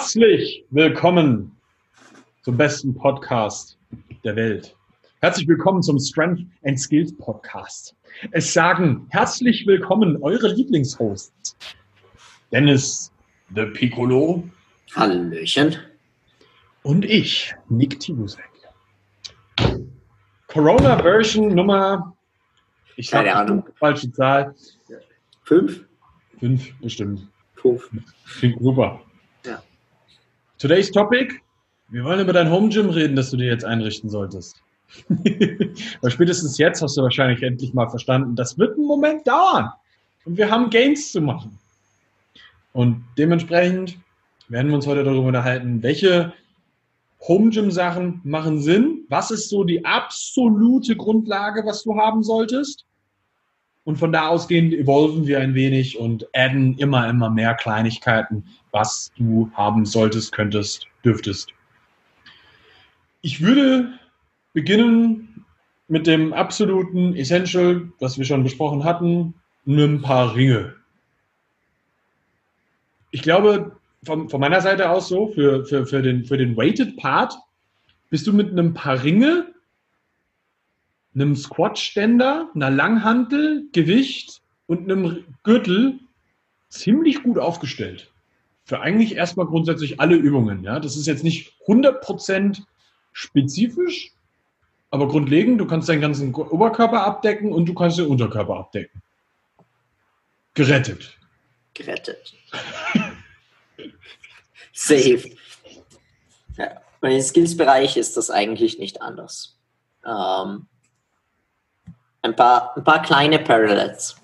Herzlich willkommen zum besten Podcast der Welt. Herzlich willkommen zum Strength and Skills Podcast. Es sagen herzlich willkommen eure Lieblingshosts. Dennis The Piccolo. Hallöchen. Und ich, Nick Tibusek. Corona-Version Nummer, ich Keine Ahnung. falsche Zahl. Fünf? Fünf bestimmt. Fünf. Klingt super. Today's Topic. Wir wollen über dein Home Gym reden, das du dir jetzt einrichten solltest. Weil spätestens jetzt hast du wahrscheinlich endlich mal verstanden, das wird einen Moment dauern. Und wir haben Gains zu machen. Und dementsprechend werden wir uns heute darüber unterhalten, welche Home Gym Sachen machen Sinn. Was ist so die absolute Grundlage, was du haben solltest? Und von da ausgehend evolven wir ein wenig und adden immer, immer mehr Kleinigkeiten, was du haben solltest, könntest, dürftest. Ich würde beginnen mit dem absoluten Essential, was wir schon besprochen hatten, ein paar Ringe. Ich glaube, von, von meiner Seite aus so, für, für, für, den, für den Weighted Part, bist du mit einem paar Ringe einem Squat-Ständer, einer Langhantel, Gewicht und einem Gürtel ziemlich gut aufgestellt. Für eigentlich erstmal grundsätzlich alle Übungen. Ja? Das ist jetzt nicht 100% spezifisch, aber grundlegend, du kannst deinen ganzen Oberkörper abdecken und du kannst den Unterkörper abdecken. Gerettet. Gerettet. Safe. Ja, Im Skills-Bereich ist das eigentlich nicht anders. Ähm, ein paar, ein paar kleine Parallels.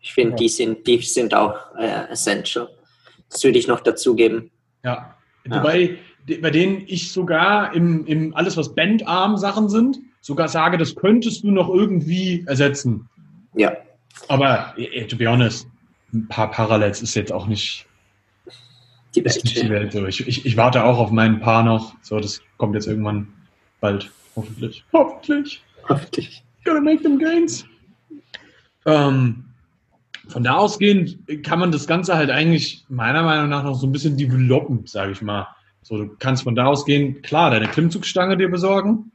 Ich finde, ja. die, sind, die sind auch äh, essential. Das würde ich noch dazugeben. Ja. ja. Wobei, bei denen ich sogar im, im alles, was Bandarm-Sachen sind, sogar sage, das könntest du noch irgendwie ersetzen. Ja. Aber, to be honest, ein paar Parallels ist jetzt auch nicht die Welt. Nicht die Welt so. ich, ich, ich warte auch auf meinen Paar noch. So, das kommt jetzt irgendwann bald. Hoffentlich. Hoffentlich. Hoffentlich. Gotta make them gains. Ähm, von da ausgehend kann man das Ganze halt eigentlich meiner Meinung nach noch so ein bisschen developen, sage ich mal. So, du kannst von da ausgehend, klar, deine Klimmzugstange dir besorgen,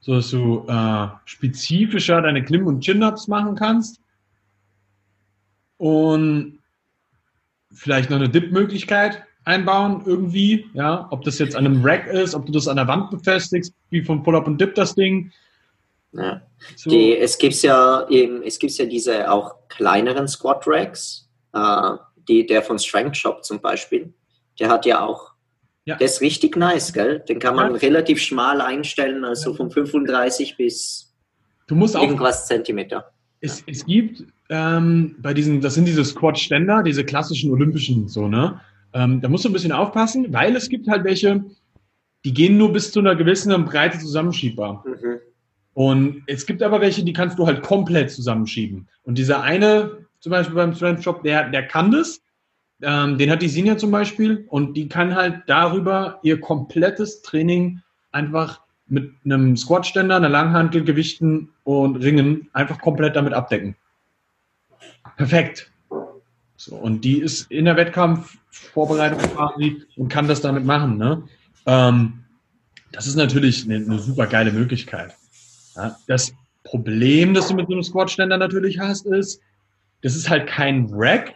so dass du äh, spezifischer deine Klimm- und Chin-Ups machen kannst. Und vielleicht noch eine Dip-Möglichkeit einbauen irgendwie, ja, ob das jetzt an einem Rack ist, ob du das an der Wand befestigst, wie vom Pull-Up und Dip das Ding, ja. So. Die, es gibt ja eben, es gibt ja diese auch kleineren Squat Racks, äh, die, der von Strength Shop zum Beispiel, der hat ja auch, ja. der ist richtig nice, gell? Den kann man ja. relativ schmal einstellen, also von 35 bis du musst irgendwas Zentimeter. Es, es gibt ähm, bei diesen, das sind diese Squat-Ständer, diese klassischen olympischen, so, ne? Ähm, da musst du ein bisschen aufpassen, weil es gibt halt welche, die gehen nur bis zu einer gewissen Breite zusammenschiebbar. Mhm. Und es gibt aber welche, die kannst du halt komplett zusammenschieben. Und dieser eine, zum Beispiel beim Strength Shop, der, der kann das. Ähm, den hat die Sinja zum Beispiel und die kann halt darüber ihr komplettes Training einfach mit einem Squatständer, einer Langhantel, Gewichten und Ringen einfach komplett damit abdecken. Perfekt. So, und die ist in der Wettkampfvorbereitung quasi und kann das damit machen. Ne? Ähm, das ist natürlich eine, eine super geile Möglichkeit. Ja, das Problem, das du mit so einem Squat-Ständer natürlich hast, ist, das ist halt kein Rack.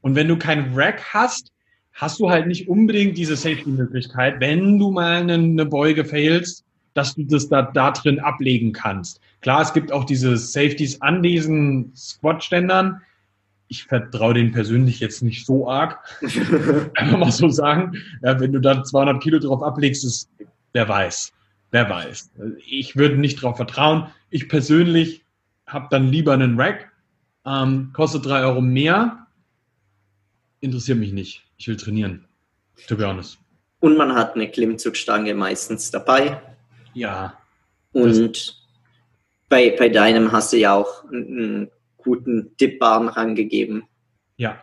Und wenn du kein Rack hast, hast du halt nicht unbedingt diese Safety-Möglichkeit, wenn du mal eine, Beuge failst, dass du das da, da drin ablegen kannst. Klar, es gibt auch diese Safeties an diesen Squat-Ständern. Ich vertraue denen persönlich jetzt nicht so arg. Einfach mal so sagen. Ja, wenn du da 200 Kilo drauf ablegst, ist, wer weiß. Wer weiß. Ich würde nicht darauf vertrauen. Ich persönlich habe dann lieber einen Rack. Ähm, kostet drei Euro mehr. Interessiert mich nicht. Ich will trainieren. To be honest. Und man hat eine Klimmzugstange meistens dabei. Ja. Und bei, bei deinem hast du ja auch einen guten Dipbahn rangegeben. Ja.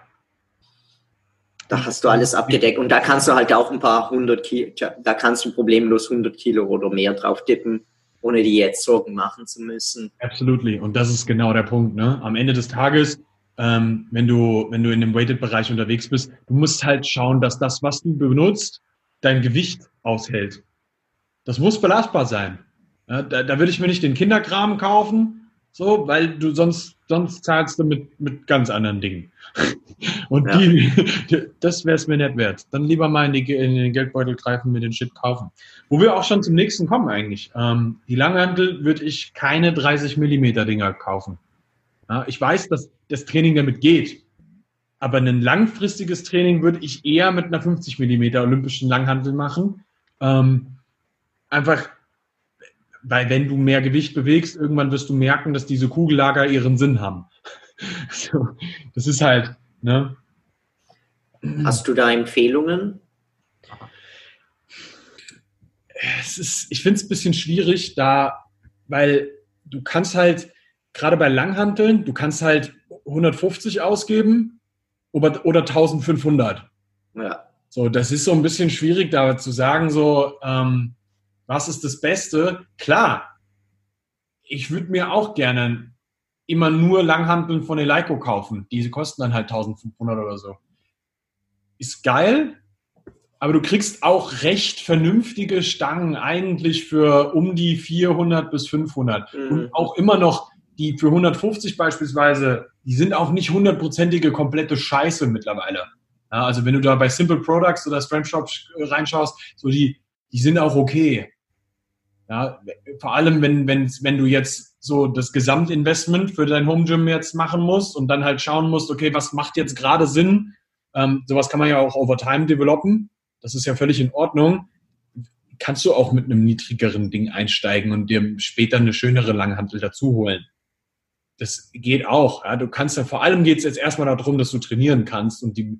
Da hast du alles abgedeckt und da kannst du halt auch ein paar hundert Kilo, da kannst du problemlos 100 Kilo oder mehr drauf tippen, ohne dir jetzt Sorgen machen zu müssen. Absolutely. Und das ist genau der Punkt. Ne? Am Ende des Tages ähm, wenn du, wenn du in dem Weighted-Bereich unterwegs bist, du musst halt schauen, dass das, was du benutzt, dein Gewicht aushält. Das muss belastbar sein. Ja, da, da würde ich mir nicht den Kinderkram kaufen, so, weil du sonst, sonst zahlst du mit, mit ganz anderen Dingen. Und ja. die, die, das wäre es mir nicht wert. Dann lieber mal in, die, in, den Geldbeutel greifen, mir den Shit kaufen. Wo wir auch schon zum nächsten kommen eigentlich. Ähm, die Langhandel würde ich keine 30 Millimeter Dinger kaufen. Ja, ich weiß, dass das Training damit geht. Aber ein langfristiges Training würde ich eher mit einer 50 Millimeter olympischen Langhandel machen. Ähm, einfach, weil wenn du mehr Gewicht bewegst, irgendwann wirst du merken, dass diese Kugellager ihren Sinn haben. so, das ist halt, ne? Hast du da Empfehlungen? Es ist, ich finde es ein bisschen schwierig, da, weil du kannst halt, gerade bei Langhanteln, du kannst halt 150 ausgeben oder, oder 1500. Ja. So, das ist so ein bisschen schwierig, da zu sagen, so, ähm, was ist das Beste? Klar, ich würde mir auch gerne immer nur Langhanteln von Eleiko kaufen. Diese kosten dann halt 1500 oder so. Ist geil, aber du kriegst auch recht vernünftige Stangen eigentlich für um die 400 bis 500 mhm. und auch immer noch die für 150 beispielsweise, die sind auch nicht hundertprozentige komplette Scheiße mittlerweile. Ja, also wenn du da bei Simple Products oder Strength Shop reinschaust, so die, die sind auch okay. Ja, vor allem, wenn, wenn, wenn du jetzt so das Gesamtinvestment für dein Home Gym jetzt machen musst und dann halt schauen musst, okay, was macht jetzt gerade Sinn? Ähm, sowas kann man ja auch over time developen. Das ist ja völlig in Ordnung. Kannst du auch mit einem niedrigeren Ding einsteigen und dir später eine schönere Langhantel dazu holen das geht auch. Ja. Du kannst ja, vor allem geht es jetzt erstmal darum, dass du trainieren kannst und die,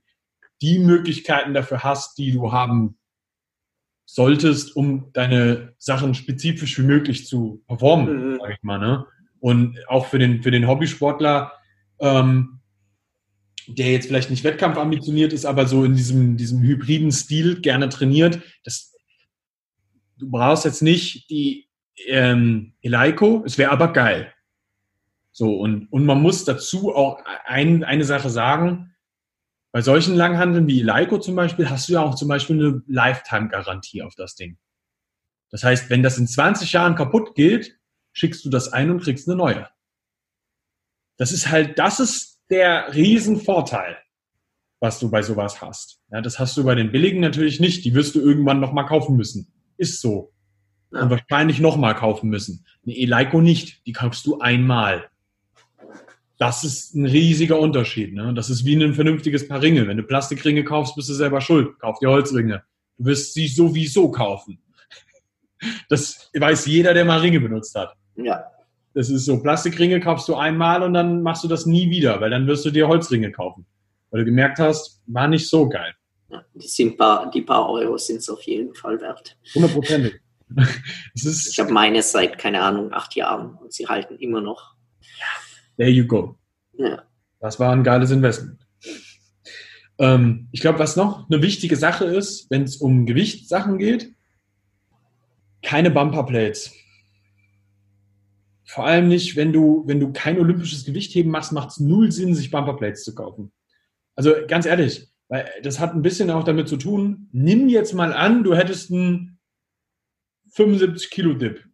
die Möglichkeiten dafür hast, die du haben solltest, um deine Sachen spezifisch wie möglich zu performen, mhm. sag ich mal. Ne? Und auch für den, für den Hobbysportler, ähm, der jetzt vielleicht nicht wettkampfambitioniert ist, aber so in diesem, diesem hybriden Stil gerne trainiert, das, du brauchst jetzt nicht die ähm, Eleiko, es wäre aber geil. So, und, und man muss dazu auch ein, eine Sache sagen, bei solchen Langhandeln wie Leico zum Beispiel hast du ja auch zum Beispiel eine Lifetime-Garantie auf das Ding. Das heißt, wenn das in 20 Jahren kaputt geht, schickst du das ein und kriegst eine neue. Das ist halt, das ist der Riesenvorteil, was du bei sowas hast. Ja, das hast du bei den billigen natürlich nicht. Die wirst du irgendwann nochmal kaufen müssen. Ist so. Ja. Und wahrscheinlich nochmal kaufen müssen. Eine Eleiko nicht. Die kaufst du einmal das ist ein riesiger Unterschied. Ne? Das ist wie ein vernünftiges Paar Ringe. Wenn du Plastikringe kaufst, bist du selber schuld. Kauf dir Holzringe. Du wirst sie sowieso kaufen. Das weiß jeder, der mal Ringe benutzt hat. Ja. Das ist so, Plastikringe kaufst du einmal und dann machst du das nie wieder, weil dann wirst du dir Holzringe kaufen. Weil du gemerkt hast, war nicht so geil. Ja, die, paar, die paar Euro sind es auf jeden Fall wert. Hundertprozentig. ich habe meine seit, keine Ahnung, acht Jahren und sie halten immer noch. Ja there you go. Ja. Das war ein geiles Investment. Ähm, ich glaube, was noch eine wichtige Sache ist, wenn es um Gewichtssachen geht, keine Bumperplates. Vor allem nicht, wenn du, wenn du kein olympisches Gewichtheben machst, macht es null Sinn, sich Bumperplates zu kaufen. Also ganz ehrlich, weil das hat ein bisschen auch damit zu tun, nimm jetzt mal an, du hättest einen 75 Kilo Dip.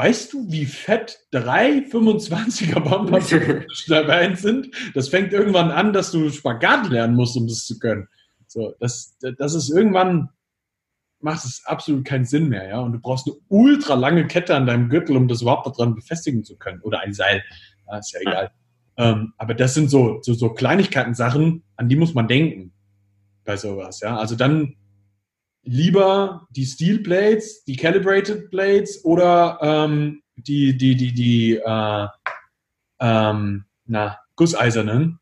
Weißt du, wie fett drei 25er Bumper dabei sind? Das fängt irgendwann an, dass du Spagat lernen musst, um das zu können. So, das, das ist irgendwann, macht es absolut keinen Sinn mehr, ja. Und du brauchst eine ultra lange Kette an deinem Gürtel, um das überhaupt dran befestigen zu können. Oder ein Seil. Ja, ist ja egal. Ähm, aber das sind so, so, so Kleinigkeiten, Sachen, an die muss man denken bei sowas, ja. Also dann lieber die Steel Blades, die Calibrated Blades oder ähm, die, die, die, die äh, ähm, na, gusseisernen,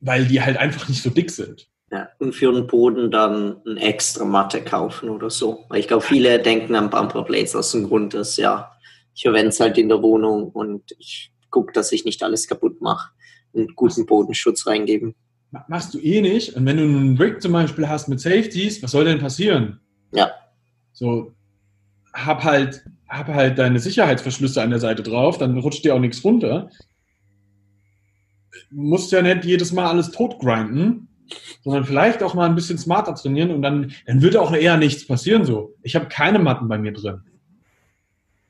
weil die halt einfach nicht so dick sind. Ja, und für den Boden dann eine extra Matte kaufen oder so. Weil ich glaube, viele denken an Bumper Blades aus dem Grund, dass ja, ich verwende es halt in der Wohnung und ich gucke, dass ich nicht alles kaputt mache und guten Bodenschutz reingeben machst du eh nicht. Und wenn du einen Rig zum Beispiel hast mit Safeties, was soll denn passieren? Ja. So, hab halt, hab halt deine Sicherheitsverschlüsse an der Seite drauf, dann rutscht dir auch nichts runter. musst ja nicht jedes Mal alles totgrinden, sondern vielleicht auch mal ein bisschen smarter trainieren und dann, dann wird auch eher nichts passieren so. Ich habe keine Matten bei mir drin.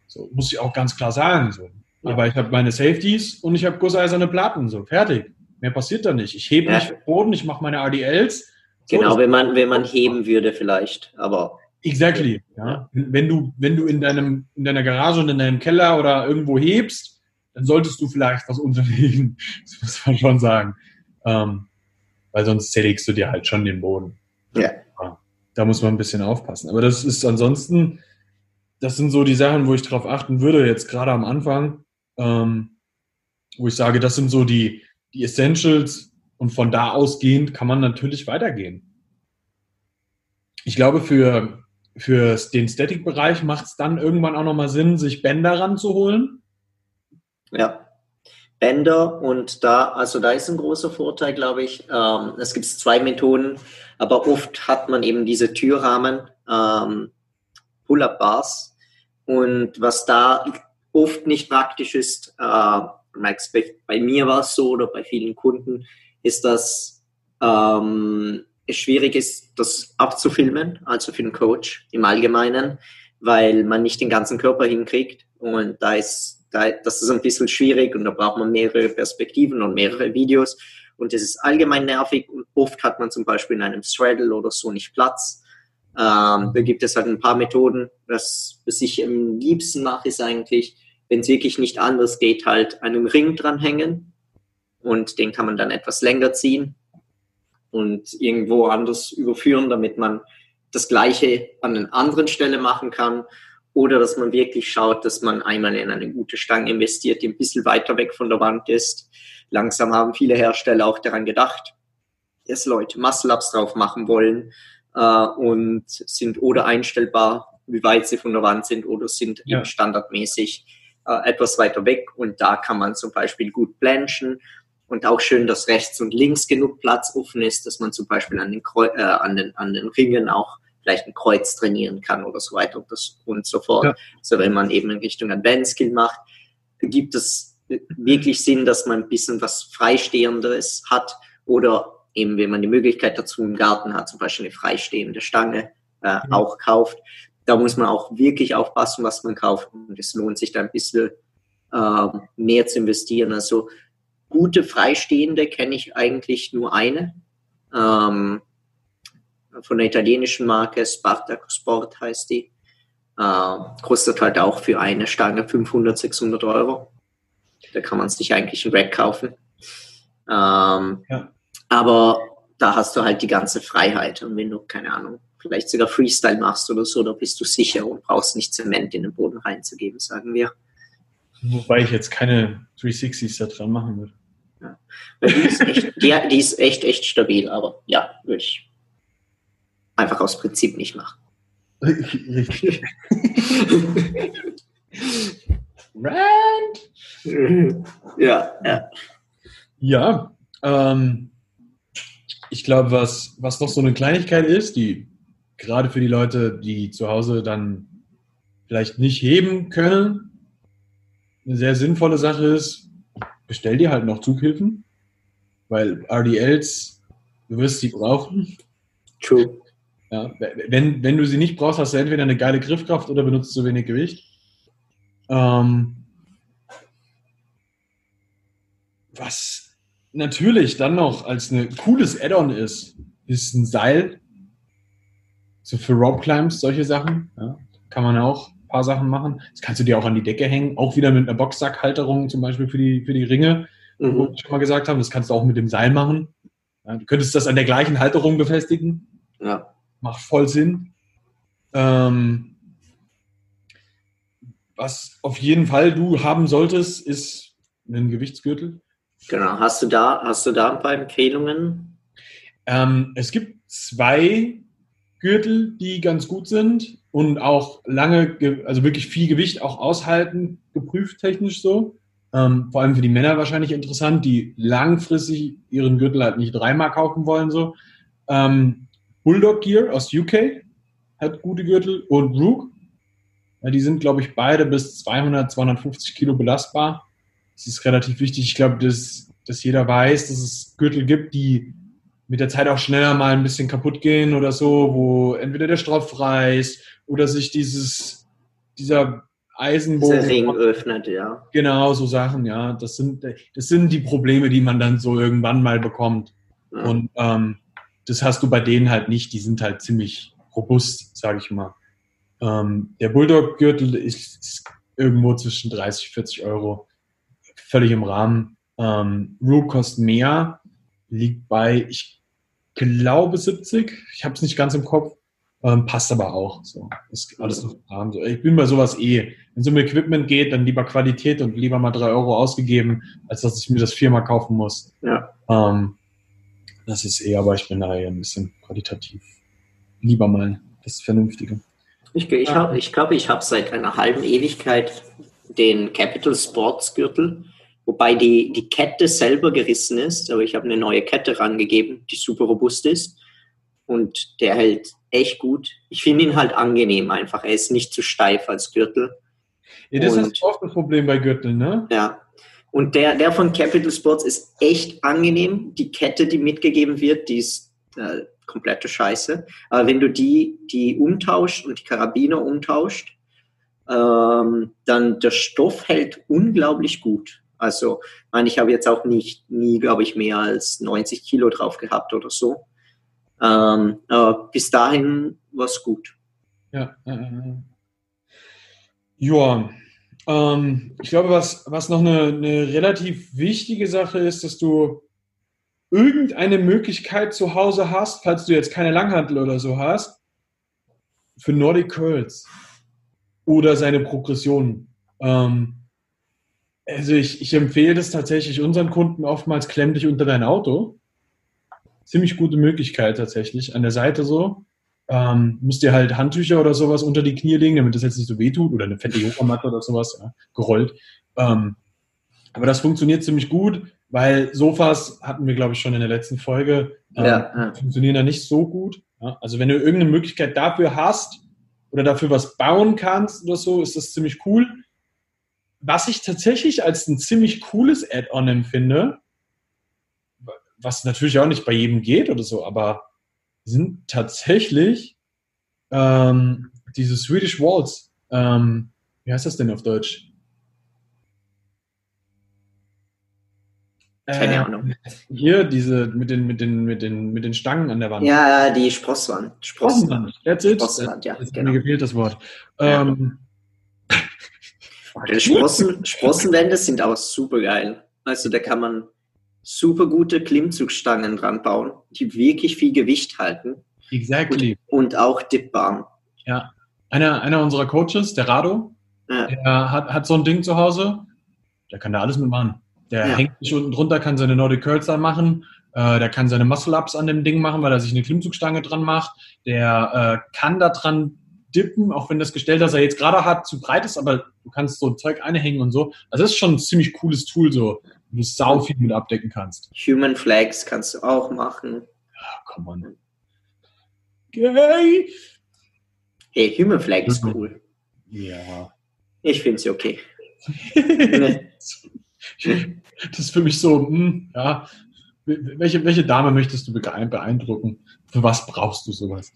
So, muss ich auch ganz klar sagen. So. Aber ich habe meine Safeties und ich habe gusseiserne Platten. So, fertig. Mehr passiert da nicht. Ich hebe ja. nicht Boden, ich mache meine RDLs. So, genau, wenn man, wenn man heben würde vielleicht, aber. Exactly. Ja. Wenn du, wenn du in deinem, in deiner Garage und in deinem Keller oder irgendwo hebst, dann solltest du vielleicht was unterlegen. Das muss man schon sagen. Ähm, weil sonst zerlegst du dir halt schon den Boden. Ja. ja. Da muss man ein bisschen aufpassen. Aber das ist ansonsten, das sind so die Sachen, wo ich drauf achten würde, jetzt gerade am Anfang, ähm, wo ich sage, das sind so die, die Essentials und von da ausgehend kann man natürlich weitergehen. Ich glaube, für, für den Static-Bereich macht es dann irgendwann auch nochmal Sinn, sich Bänder ranzuholen. Ja. Bänder und da, also da ist ein großer Vorteil, glaube ich. Ähm, es gibt zwei Methoden, aber oft hat man eben diese Türrahmen, ähm, Pull-up-Bars und was da oft nicht praktisch ist, äh, bei mir war es so oder bei vielen Kunden, ist, dass ähm, es schwierig ist, das abzufilmen, also für den Coach im Allgemeinen, weil man nicht den ganzen Körper hinkriegt und da ist, da, das ist ein bisschen schwierig und da braucht man mehrere Perspektiven und mehrere Videos und das ist allgemein nervig und oft hat man zum Beispiel in einem Straddle oder so nicht Platz. Ähm, da gibt es halt ein paar Methoden. Das, was ich am liebsten mache, ist eigentlich, wenn es wirklich nicht anders geht, halt einen Ring dranhängen und den kann man dann etwas länger ziehen und irgendwo anders überführen, damit man das Gleiche an einer anderen Stelle machen kann oder dass man wirklich schaut, dass man einmal in eine gute Stange investiert, die ein bisschen weiter weg von der Wand ist. Langsam haben viele Hersteller auch daran gedacht, dass Leute Muscle-Ups drauf machen wollen äh, und sind oder einstellbar, wie weit sie von der Wand sind oder sind ja. standardmäßig äh, etwas weiter weg und da kann man zum Beispiel gut blanchen und auch schön, dass rechts und links genug Platz offen ist, dass man zum Beispiel an den, Kreu äh, an den, an den Ringen auch vielleicht ein Kreuz trainieren kann oder so weiter und, das, und so fort. Ja. Also wenn man eben in Richtung Advanced Skill macht, gibt es wirklich Sinn, dass man ein bisschen was Freistehendes hat oder eben, wenn man die Möglichkeit dazu im Garten hat, zum Beispiel eine freistehende Stange äh, mhm. auch kauft, da muss man auch wirklich aufpassen, was man kauft. Und es lohnt sich da ein bisschen äh, mehr zu investieren. Also gute Freistehende kenne ich eigentlich nur eine. Ähm, von der italienischen Marke Spartaco Sport heißt die. Äh, kostet halt auch für eine Stange 500, 600 Euro. Da kann man sich eigentlich ein Rack kaufen. Ähm, ja. Aber da hast du halt die ganze Freiheit. Und wenn du, keine Ahnung, vielleicht sogar Freestyle machst oder so, da bist du sicher und brauchst nicht Zement in den Boden reinzugeben, sagen wir. Wobei ich jetzt keine 360s da dran machen würde. Ja. Die, ist echt, die, die ist echt, echt stabil, aber ja, würde ich einfach aus Prinzip nicht machen. Richtig. Rand! Ja, ja. Ja, ähm, ich glaube, was, was noch so eine Kleinigkeit ist, die gerade für die Leute, die zu Hause dann vielleicht nicht heben können, eine sehr sinnvolle Sache ist, bestell dir halt noch Zughilfen, weil RDLs, du wirst sie brauchen. True. Ja, wenn, wenn du sie nicht brauchst, hast du entweder eine geile Griffkraft oder benutzt zu wenig Gewicht. Ähm, was natürlich dann noch als ein cooles Add-on ist, ist ein Seil, so für Rope Climbs, solche Sachen. Ja, kann man auch ein paar Sachen machen. Das kannst du dir auch an die Decke hängen. Auch wieder mit einer Boxsackhalterung zum Beispiel für die, für die Ringe, mhm. wo wir schon mal gesagt haben. Das kannst du auch mit dem Seil machen. Ja, du könntest das an der gleichen Halterung befestigen. Ja. Macht voll Sinn. Ähm, was auf jeden Fall du haben solltest, ist ein Gewichtsgürtel. Genau. Hast du da, hast du da ein paar Empfehlungen? Ähm, es gibt zwei Gürtel, die ganz gut sind und auch lange, also wirklich viel Gewicht auch aushalten, geprüft technisch so. Ähm, vor allem für die Männer wahrscheinlich interessant, die langfristig ihren Gürtel halt nicht dreimal kaufen wollen. So. Ähm, Bulldog Gear aus UK hat gute Gürtel und Rook. Ja, die sind, glaube ich, beide bis 200, 250 Kilo belastbar. Das ist relativ wichtig. Ich glaube, das, dass jeder weiß, dass es Gürtel gibt, die mit der Zeit auch schneller mal ein bisschen kaputt gehen oder so, wo entweder der Stropf reißt oder sich dieses, dieser Eisenbogen. Ring öffnet, ja. Genau, so Sachen, ja. Das sind, das sind die Probleme, die man dann so irgendwann mal bekommt. Ja. Und ähm, das hast du bei denen halt nicht. Die sind halt ziemlich robust, sage ich mal. Ähm, der Bulldog-Gürtel ist, ist, irgendwo zwischen 30, 40 Euro. Völlig im Rahmen. Ähm, Root kostet mehr, liegt bei, ich glaube 70. Ich habe es nicht ganz im Kopf. Ähm, passt aber auch. So. Ist alles Rahmen. So. Ich bin bei sowas eh. Wenn es um Equipment geht, dann lieber Qualität und lieber mal drei Euro ausgegeben, als dass ich mir das viermal kaufen muss. Ja. Ähm, das ist eh, aber ich bin da eher ein bisschen qualitativ. Lieber mal das Vernünftige. Ich, ich, hab, ich glaube, ich habe seit einer halben Ewigkeit den Capital Sports Gürtel, wobei die, die Kette selber gerissen ist, aber ich habe eine neue Kette rangegeben, die super robust ist und der hält echt gut. Ich finde ihn halt angenehm einfach. Er ist nicht zu steif als Gürtel. Ja, das und, ist oft ein Problem bei Gürteln, ne? Ja. Und der, der von Capital Sports ist echt angenehm. Die Kette, die mitgegeben wird, die ist äh, komplette Scheiße. Aber wenn du die, die umtauscht und die Karabiner umtauscht, ähm, dann der Stoff hält unglaublich gut. Also, ich meine, ich habe jetzt auch nicht, nie, glaube ich, mehr als 90 Kilo drauf gehabt oder so. Ähm, aber bis dahin war es gut. Ja, äh, ja. Ähm, ich glaube, was, was noch eine, eine relativ wichtige Sache ist, dass du irgendeine Möglichkeit zu Hause hast, falls du jetzt keine Langhantel oder so hast, für Nordic Curls oder seine Progressionen. Ähm, also ich, ich empfehle das tatsächlich unseren Kunden oftmals klemm dich unter dein Auto. Ziemlich gute Möglichkeit tatsächlich. An der Seite so. Ähm, müsst ihr halt Handtücher oder sowas unter die Knie legen, damit das jetzt nicht so wehtut oder eine fette Yogamatte oder sowas, ja, gerollt. Ähm, aber das funktioniert ziemlich gut. Weil Sofas hatten wir, glaube ich, schon in der letzten Folge, ähm, ja, ja. funktionieren da nicht so gut. Ja? Also wenn du irgendeine Möglichkeit dafür hast oder dafür was bauen kannst oder so, ist das ziemlich cool. Was ich tatsächlich als ein ziemlich cooles Add-on empfinde, was natürlich auch nicht bei jedem geht oder so, aber sind tatsächlich ähm, diese Swedish Walls. Ähm, wie heißt das denn auf Deutsch? Keine äh, Ahnung. Hier, diese mit den, mit, den, mit, den, mit den Stangen an der Wand. Ja, die Sprosswand. Sprosswand. That's it. Sprosswand, ja. Das genau. Mir gefehlt das Wort. Ja. Sprossen, Sprossenwände sind auch super geil. Also da kann man super gute Klimmzugstangen dran bauen, die wirklich viel Gewicht halten. Exactly. Und, und auch dippbaren. Ja. Einer, einer unserer Coaches, der Rado, ja. der hat, hat so ein Ding zu Hause, der kann da alles mitmachen. Der ja. hängt sich unten drunter, kann seine Nordic Curls da machen. Äh, der kann seine Muscle-Ups an dem Ding machen, weil er sich eine Klimmzugstange dran macht. Der äh, kann da dran dippen, auch wenn das Gestell, das er jetzt gerade hat, zu breit ist, aber du kannst so Zeug einhängen und so. Also das ist schon ein ziemlich cooles Tool, so, wo du sau viel mit abdecken kannst. Human Flags kannst du auch machen. Ja, komm on. Gay. Hey, Human Flag ist cool. Ja. Ich finde sie okay. Das ist für mich so, hm, ja, welche, welche Dame möchtest du beeindrucken? Für was brauchst du sowas?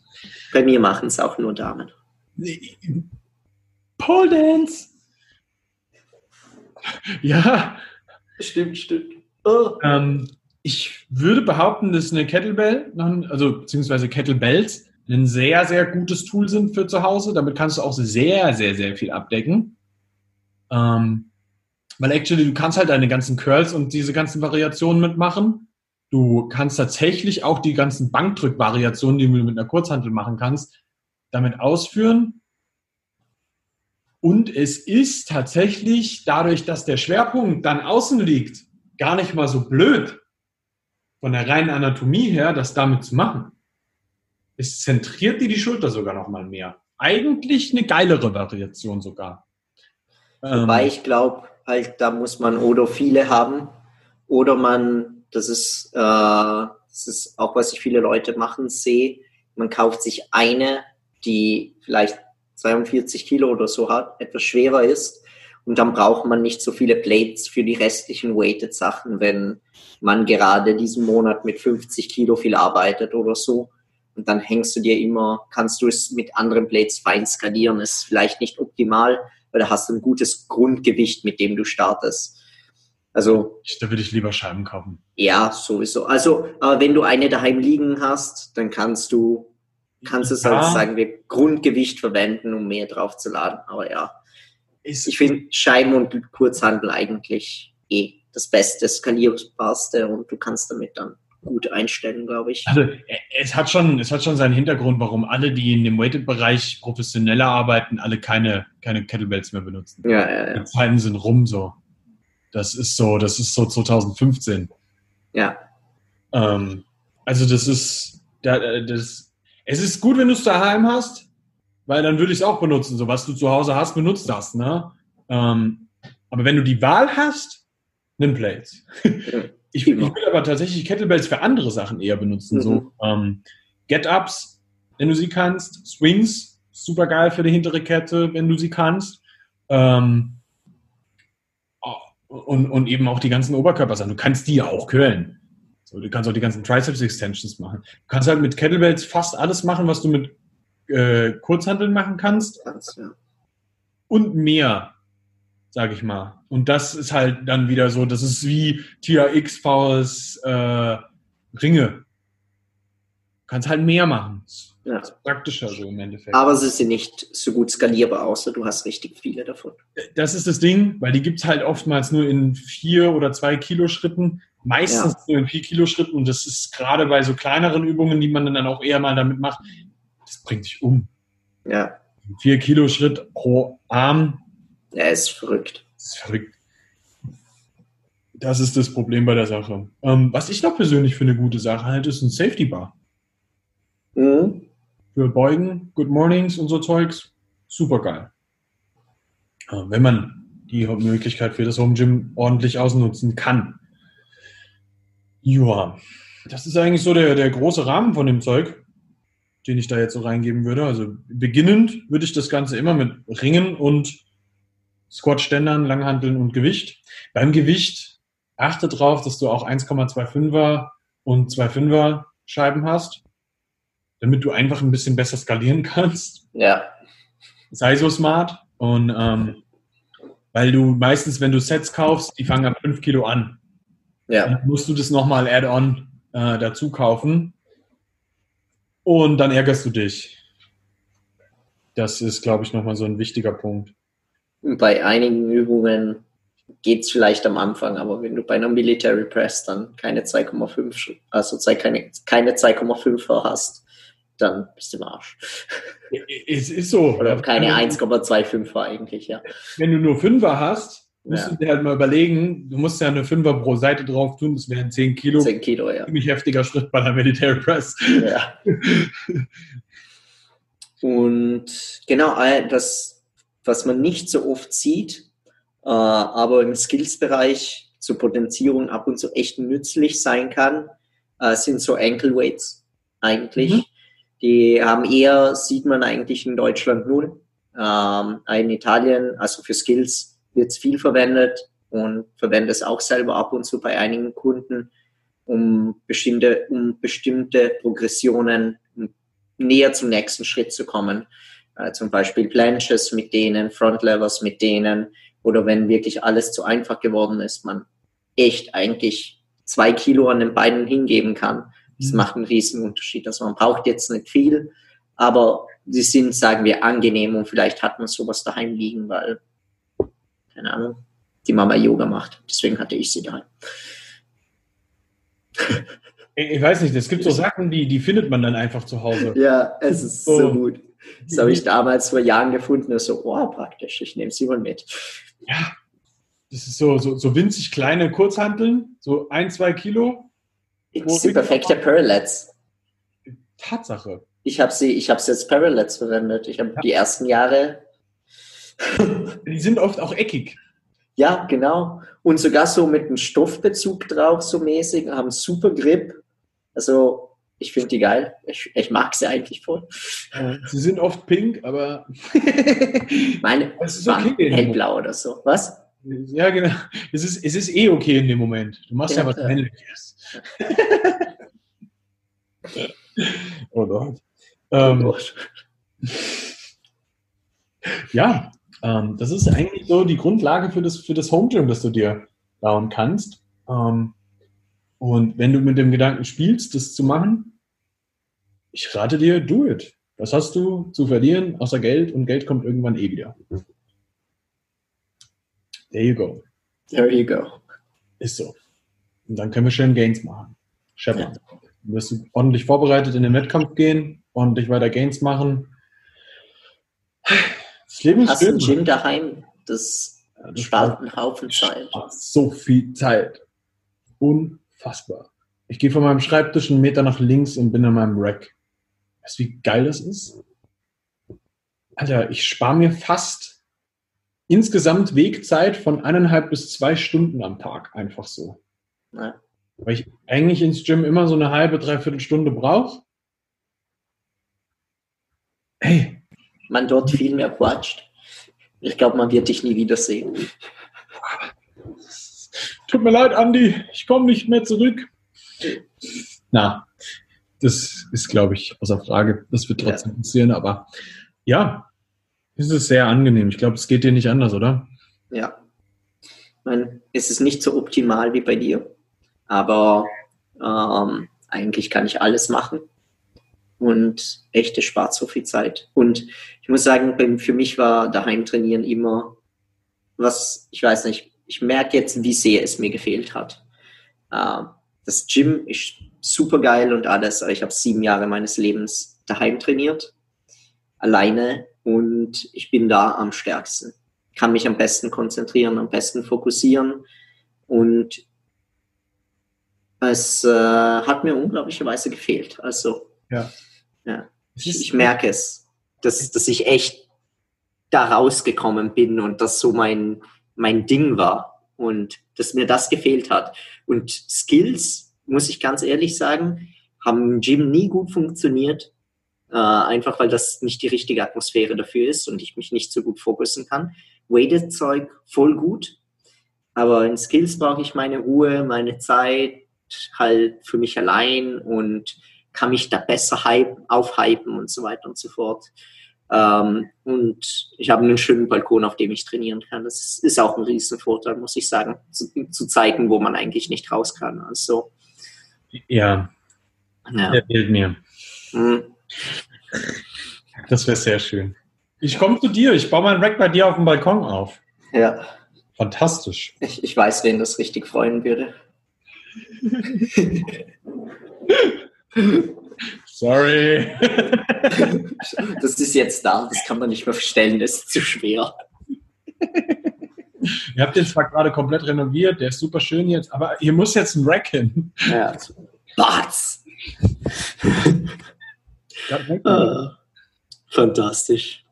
Bei mir machen es auch nur Damen. Pole Dance! Ja. Stimmt, stimmt. Oh. Ähm, ich würde behaupten, dass eine Kettlebell, also beziehungsweise Kettlebells, ein sehr, sehr gutes Tool sind für zu Hause. Damit kannst du auch sehr, sehr, sehr viel abdecken. Ähm, weil actually, du kannst halt deine ganzen Curls und diese ganzen Variationen mitmachen. Du kannst tatsächlich auch die ganzen Bankdrückvariationen, die du mit einer Kurzhantel machen kannst, damit ausführen. Und es ist tatsächlich dadurch, dass der Schwerpunkt dann außen liegt, gar nicht mal so blöd von der reinen Anatomie her, das damit zu machen. Es zentriert dir die Schulter sogar noch mal mehr. Eigentlich eine geilere Variation sogar. Wobei ähm, ich glaube, halt, da muss man oder viele haben oder man, das ist, äh, das ist auch, was ich viele Leute machen sehe, man kauft sich eine, die vielleicht 42 Kilo oder so hat, etwas schwerer ist Und dann braucht man nicht so viele Plates für die restlichen weighted Sachen, wenn man gerade diesen Monat mit 50 Kilo viel arbeitet oder so. Und dann hängst du dir immer, kannst du es mit anderen Plates fein skalieren. Ist vielleicht nicht optimal, weil da hast du ein gutes Grundgewicht, mit dem du startest. Also. Da würde ich lieber Scheiben kaufen. Ja, sowieso. Also, aber wenn du eine daheim liegen hast, dann kannst du, kannst du es ja. als, sagen wir, Grundgewicht verwenden, um mehr drauf zu laden. Aber ja. Ist ich finde Scheiben und Kurzhandel eigentlich eh das Beste, skalierbarste und du kannst damit dann gut einstellen, glaube ich. Also es hat schon, es hat schon seinen Hintergrund, warum alle, die in dem Weighted-Bereich professioneller arbeiten, alle keine, keine Kettlebells mehr benutzen. Ja, ja, ja. Die Zeiten sind rum so. Das ist so, das ist so 2015. Ja. Ähm, also das ist, das, es ist gut, wenn du es daheim hast, weil dann würde ich es auch benutzen. So was du zu Hause hast, benutzt das, ne? Ähm, aber wenn du die Wahl hast, nimm Plates. Ich, ich würde aber tatsächlich Kettlebells für andere Sachen eher benutzen. Mhm. So ähm, Get-Ups, wenn du sie kannst, Swings, super geil für die hintere Kette, wenn du sie kannst. Ähm, und, und eben auch die ganzen Oberkörpersachen. Du kannst die ja auch curlen. So, du kannst auch die ganzen Triceps-Extensions machen. Du kannst halt mit Kettlebells fast alles machen, was du mit äh, Kurzhanteln machen kannst. Und mehr sage ich mal. Und das ist halt dann wieder so, das ist wie TRX vs äh, Ringe. Du kannst halt mehr machen. Ja. Praktischer so im Endeffekt. Aber sie sind nicht so gut skalierbar, außer du hast richtig viele davon. Das ist das Ding, weil die gibt es halt oftmals nur in vier oder zwei Kilo Schritten. Meistens ja. nur in vier Kilo Schritten. Und das ist gerade bei so kleineren Übungen, die man dann auch eher mal damit macht, das bringt dich um. Ja. Vier Kilo Schritt pro Arm er ist verrückt. Das ist verrückt. Das ist das Problem bei der Sache. Ähm, was ich noch persönlich für eine gute Sache halte, ist ein Safety Bar. Mhm. Für Beugen, Good Mornings und so Zeugs. Super geil. Äh, wenn man die Möglichkeit für das Home Gym ordentlich ausnutzen kann. Ja, das ist eigentlich so der, der große Rahmen von dem Zeug, den ich da jetzt so reingeben würde. Also beginnend würde ich das Ganze immer mit Ringen und Squat-Ständern, Langhanteln und Gewicht. Beim Gewicht achte darauf, dass du auch 1,25er und 2,5er Scheiben hast, damit du einfach ein bisschen besser skalieren kannst. Ja. Sei so smart und ähm, weil du meistens, wenn du Sets kaufst, die fangen ab 5 Kilo an. Ja. Dann musst du das nochmal Add-on äh, dazu kaufen und dann ärgerst du dich. Das ist, glaube ich, nochmal so ein wichtiger Punkt bei einigen Übungen geht es vielleicht am Anfang, aber wenn du bei einer Military Press dann keine 2,5, also keine, keine 2,5er hast, dann bist du im Arsch. Es ist so. Oder keine 1,25er eigentlich, ja. Wenn du nur 5er hast, musst ja. du dir halt mal überlegen, du musst ja eine 5er pro Seite drauf tun, das wären 10 Kilo. 10 Kilo, ja. Ziemlich heftiger Schritt bei der Military Press. Ja. Und genau, das was man nicht so oft sieht, äh, aber im Skills-Bereich zur Potenzierung ab und zu echt nützlich sein kann, äh, sind so Ankle Weights eigentlich. Mhm. Die haben eher, sieht man eigentlich in Deutschland null. Ähm, in Italien, also für Skills, wird es viel verwendet und verwende es auch selber ab und zu bei einigen Kunden, um bestimmte, um bestimmte Progressionen näher zum nächsten Schritt zu kommen äh, zum Beispiel Planches mit denen, Frontlevers mit denen oder wenn wirklich alles zu einfach geworden ist, man echt eigentlich zwei Kilo an den Beinen hingeben kann. Das mhm. macht einen riesen Unterschied. Also man braucht jetzt nicht viel, aber sie sind, sagen wir, angenehm und vielleicht hat man sowas daheim liegen, weil, keine Ahnung, die Mama Yoga macht. Deswegen hatte ich sie daheim. Ich weiß nicht, es gibt so Sachen, die, die findet man dann einfach zu Hause. Ja, es ist so, so gut. Das habe ich damals vor Jahren gefunden. Das so, oh, praktisch, ich nehme sie mal mit. Ja, das ist so, so, so winzig kleine Kurzhanteln, so ein, zwei Kilo. Das sind perfekte Parallels. Tatsache. Ich habe sie, ich habe sie als Parallels verwendet. Ich habe ja. die ersten Jahre. die sind oft auch eckig. Ja, genau. Und sogar so mit einem Stoffbezug drauf, so mäßig, haben super Grip. Also Ich finde die geil. Ich, ich, mag sie eigentlich voll. Sie sind oft pink, aber. Meine es ist okay hellblau oder so. Was? Ja, genau. Es ist, es ist eh okay in dem Moment. Du machst ja, ja was Männliches. oh Gott. Ähm, oh Gott. ja, ähm, das ist eigentlich so die Grundlage für das, für das Home Gym, das du dir bauen kannst. Ähm, und wenn du mit dem Gedanken spielst, das zu machen, ich rate dir, do it. Was hast du zu verlieren, außer Geld und Geld kommt irgendwann eh wieder. There you go. There you go. Ist so. Und dann können wir schön Gains machen. Shepard. Ja. Du wirst ordentlich vorbereitet in den Wettkampf gehen, ordentlich weiter Gains machen. Das Leben ist Hast du ein Gym daheim? Das, ja, spart einen Haufen Zeit. So viel Zeit. Unfassbar. Ich gehe von meinem Schreibtisch einen Meter nach links und bin in meinem Rack. Weißt du, wie geil das ist? Alter, ich spare mir fast insgesamt Wegzeit von eineinhalb bis zwei Stunden am Tag. Einfach so. Ja. Weil ich eigentlich ins Gym immer so eine halbe, dreiviertel Stunde brauche. Hey. Man dort viel mehr quatscht. Ich glaube, man wird dich nie wiedersehen. Tut mir leid, Andi, ich komme nicht mehr zurück. Na, das ist, glaube ich, außer Frage. Das wird trotzdem ja. passieren, aber ja, es ist sehr angenehm. Ich glaube, es geht dir nicht anders, oder? Ja. Ich meine, es ist nicht so optimal wie bei dir, aber ähm, eigentlich kann ich alles machen und echt, es spart so viel Zeit. Und ich muss sagen, für mich war daheim trainieren immer was, ich weiß nicht, ich merke jetzt, wie sehr es mir gefehlt hat. Äh, das Gym ist super geil und alles, aber ich habe sieben Jahre meines Lebens daheim trainiert, alleine und ich bin da am stärksten. Kann mich am besten konzentrieren, am besten fokussieren und es äh, hat mir unglaublicherweise gefehlt. Also, ja. ja. Ich, ich merke es, dass, dass ich echt da rausgekommen bin und das so mein, mein Ding war und dass mir das gefehlt hat. Und Skills, muss ich ganz ehrlich sagen, haben im Gym nie gut funktioniert, äh, einfach weil das nicht die richtige Atmosphäre dafür ist und ich mich nicht so gut fokussen kann. Weighted Zeug voll gut, aber in Skills brauche ich meine Ruhe, meine Zeit halt für mich allein und kann mich da besser hype, aufhypen und so weiter und so fort. Ähm, und ich habe einen schönen Balkon, auf dem ich trainieren kann. Das ist auch ein Riesenvorteil, muss ich sagen, zu, zu zeigen, wo man eigentlich nicht raus kann. Also, ja, ja. erzählt mir. Mhm. Das wäre sehr schön. Ich komme zu dir, ich baue meinen Rack bei dir auf dem Balkon auf. Ja. Fantastisch. Ich, ich weiß, wen das richtig freuen würde. Sorry. Das ist jetzt da, das kann man nicht mehr verstellen, das ist zu schwer. Ihr habt den zwar gerade komplett renoviert, der ist super schön jetzt, aber hier muss jetzt ein Rack hin. Ja. Was? ah, fantastisch.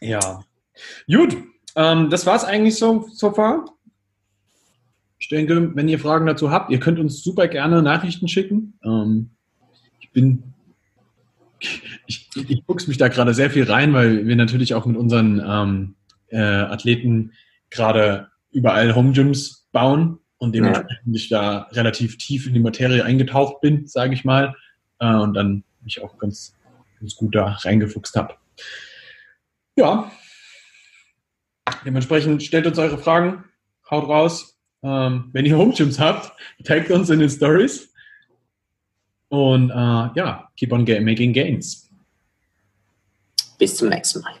Ja. Gut, ähm, das war es eigentlich so, so far. Ich denke, wenn ihr Fragen dazu habt, ihr könnt uns super gerne Nachrichten schicken. Ähm, ich bin, ich, ich fuchs mich da gerade sehr viel rein, weil wir natürlich auch mit unseren ähm, äh, Athleten gerade überall Home Gyms bauen und dementsprechend ja. ich da relativ tief in die Materie eingetaucht bin, sage ich mal, äh, und dann mich auch ganz, ganz gut da reingefuchst habe. Ja, dementsprechend stellt uns eure Fragen, haut raus. Ähm, wenn ihr Home Gyms habt, taggt uns in den Stories. Und äh, ja, keep on making gains. Bis zum nächsten Mal.